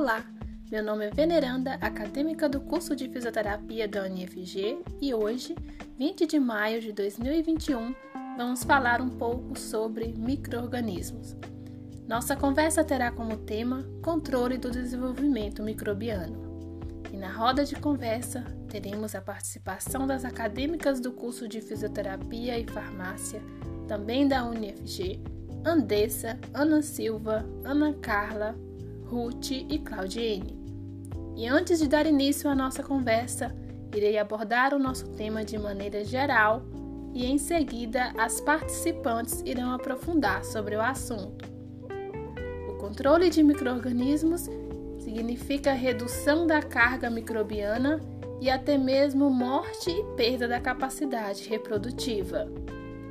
Olá, meu nome é Veneranda, acadêmica do curso de fisioterapia da UniFG e hoje, 20 de maio de 2021, vamos falar um pouco sobre microorganismos. Nossa conversa terá como tema controle do desenvolvimento microbiano. E na roda de conversa teremos a participação das acadêmicas do curso de fisioterapia e farmácia, também da UniFG, Andessa, Ana Silva, Ana Carla, Ruth e Claudiene. E antes de dar início à nossa conversa, irei abordar o nosso tema de maneira geral e em seguida as participantes irão aprofundar sobre o assunto. O controle de microorganismos significa redução da carga microbiana e até mesmo morte e perda da capacidade reprodutiva.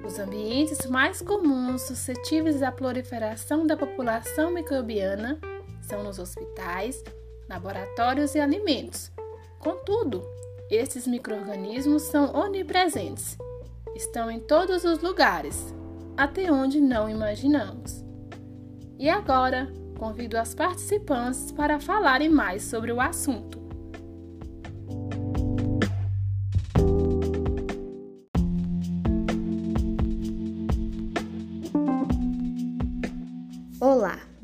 Os ambientes mais comuns suscetíveis à proliferação da população microbiana são nos hospitais, laboratórios e alimentos. Contudo, esses microorganismos são onipresentes. Estão em todos os lugares, até onde não imaginamos. E agora, convido as participantes para falarem mais sobre o assunto.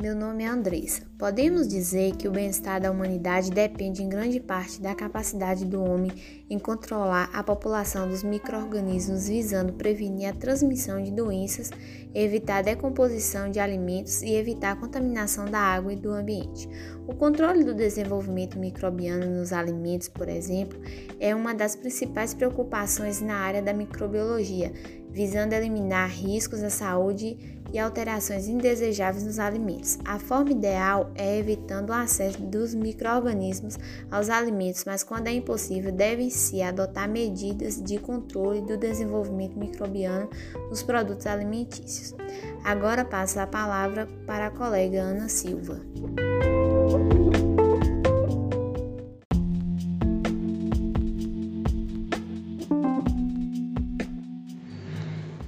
Meu nome é Andressa. Podemos dizer que o bem-estar da humanidade depende em grande parte da capacidade do homem em controlar a população dos micro-organismos, visando prevenir a transmissão de doenças, evitar a decomposição de alimentos e evitar a contaminação da água e do ambiente. O controle do desenvolvimento microbiano nos alimentos, por exemplo, é uma das principais preocupações na área da microbiologia, visando eliminar riscos à saúde e alterações indesejáveis nos alimentos. A forma ideal é evitando o acesso dos micro-organismos aos alimentos, mas quando é impossível, devem-se adotar medidas de controle do desenvolvimento microbiano nos produtos alimentícios. Agora passo a palavra para a colega Ana Silva.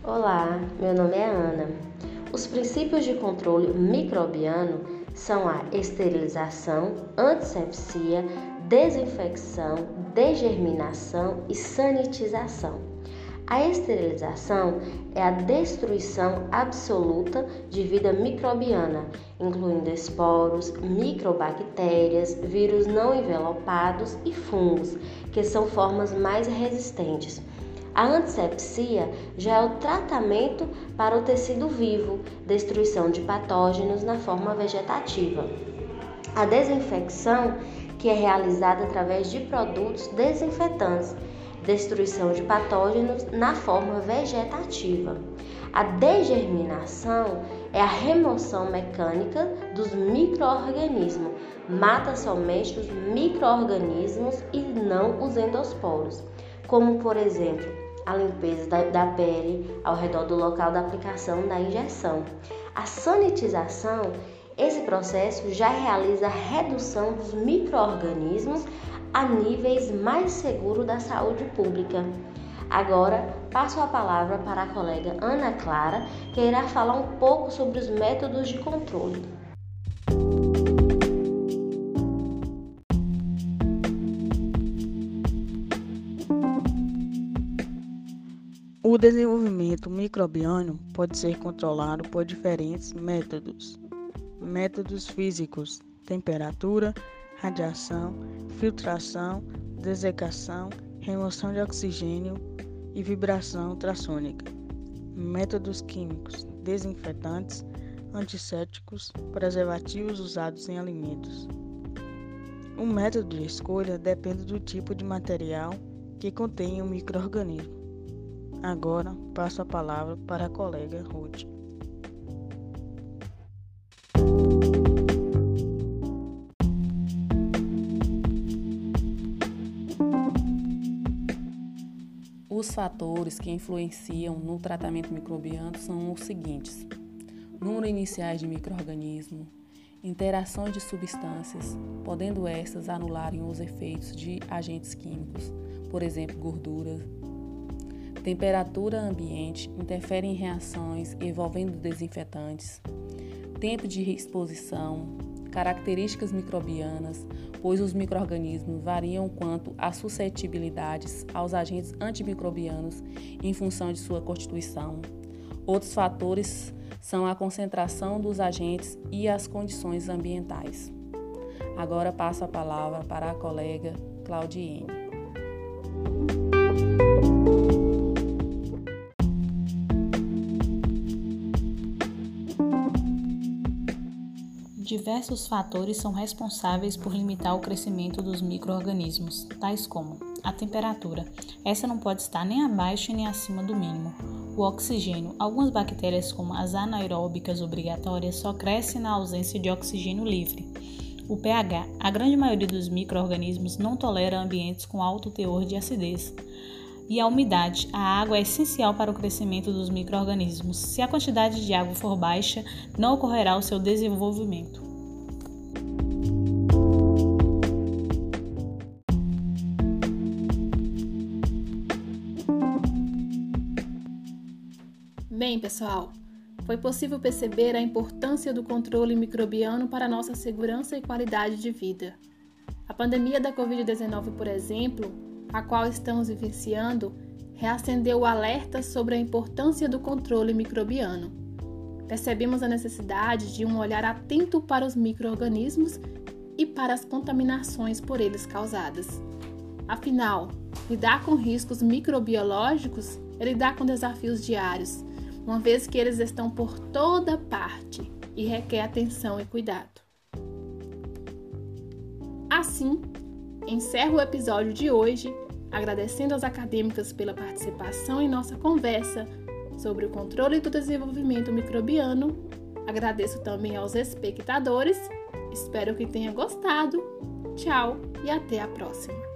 Olá, meu nome é Ana. Os princípios de controle microbiano são a esterilização, antisepsia, desinfecção, degerminação e sanitização. A esterilização é a destruição absoluta de vida microbiana, incluindo esporos, microbactérias, vírus não envelopados e fungos, que são formas mais resistentes. A antisepsia já é o tratamento para o tecido vivo, destruição de patógenos na forma vegetativa. A desinfecção, que é realizada através de produtos desinfetantes, destruição de patógenos na forma vegetativa. A degerminação é a remoção mecânica dos microorganismos, mata somente os microorganismos e não os endosporos, como por exemplo a limpeza da, da pele ao redor do local da aplicação da injeção. A sanitização, esse processo já realiza a redução dos microorganismos a níveis mais seguros da saúde pública. Agora, passo a palavra para a colega Ana Clara, que irá falar um pouco sobre os métodos de controle. O desenvolvimento microbiano pode ser controlado por diferentes métodos. Métodos físicos: temperatura, radiação, filtração, dessecação, remoção de oxigênio e vibração ultrassônica. Métodos químicos: desinfetantes, antissépticos, preservativos usados em alimentos. O método de escolha depende do tipo de material que contém o microorganismo. Agora passo a palavra para a colega Ruth. Os fatores que influenciam no tratamento microbiano são os seguintes: número iniciais de microorganismo, interações de substâncias, podendo estas anularem os efeitos de agentes químicos, por exemplo, gorduras, Temperatura ambiente interfere em reações envolvendo desinfetantes. Tempo de exposição, características microbianas, pois os microrganismos variam quanto às suscetibilidades aos agentes antimicrobianos em função de sua constituição. Outros fatores são a concentração dos agentes e as condições ambientais. Agora passo a palavra para a colega Claudiene. Diversos fatores são responsáveis por limitar o crescimento dos microorganismos, tais como a temperatura. Essa não pode estar nem abaixo nem acima do mínimo. O oxigênio. Algumas bactérias, como as anaeróbicas obrigatórias, só crescem na ausência de oxigênio livre. O pH. A grande maioria dos microorganismos não tolera ambientes com alto teor de acidez. E a umidade. A água é essencial para o crescimento dos microorganismos. Se a quantidade de água for baixa, não ocorrerá o seu desenvolvimento. Bem, pessoal, foi possível perceber a importância do controle microbiano para nossa segurança e qualidade de vida. A pandemia da Covid-19, por exemplo, a qual estamos vivenciando, reacendeu o alerta sobre a importância do controle microbiano. Percebemos a necessidade de um olhar atento para os microorganismos e para as contaminações por eles causadas. Afinal, lidar com riscos microbiológicos é lidar com desafios diários uma vez que eles estão por toda parte e requer atenção e cuidado. Assim, encerro o episódio de hoje agradecendo às acadêmicas pela participação em nossa conversa sobre o controle do desenvolvimento microbiano. Agradeço também aos espectadores. Espero que tenha gostado. Tchau e até a próxima.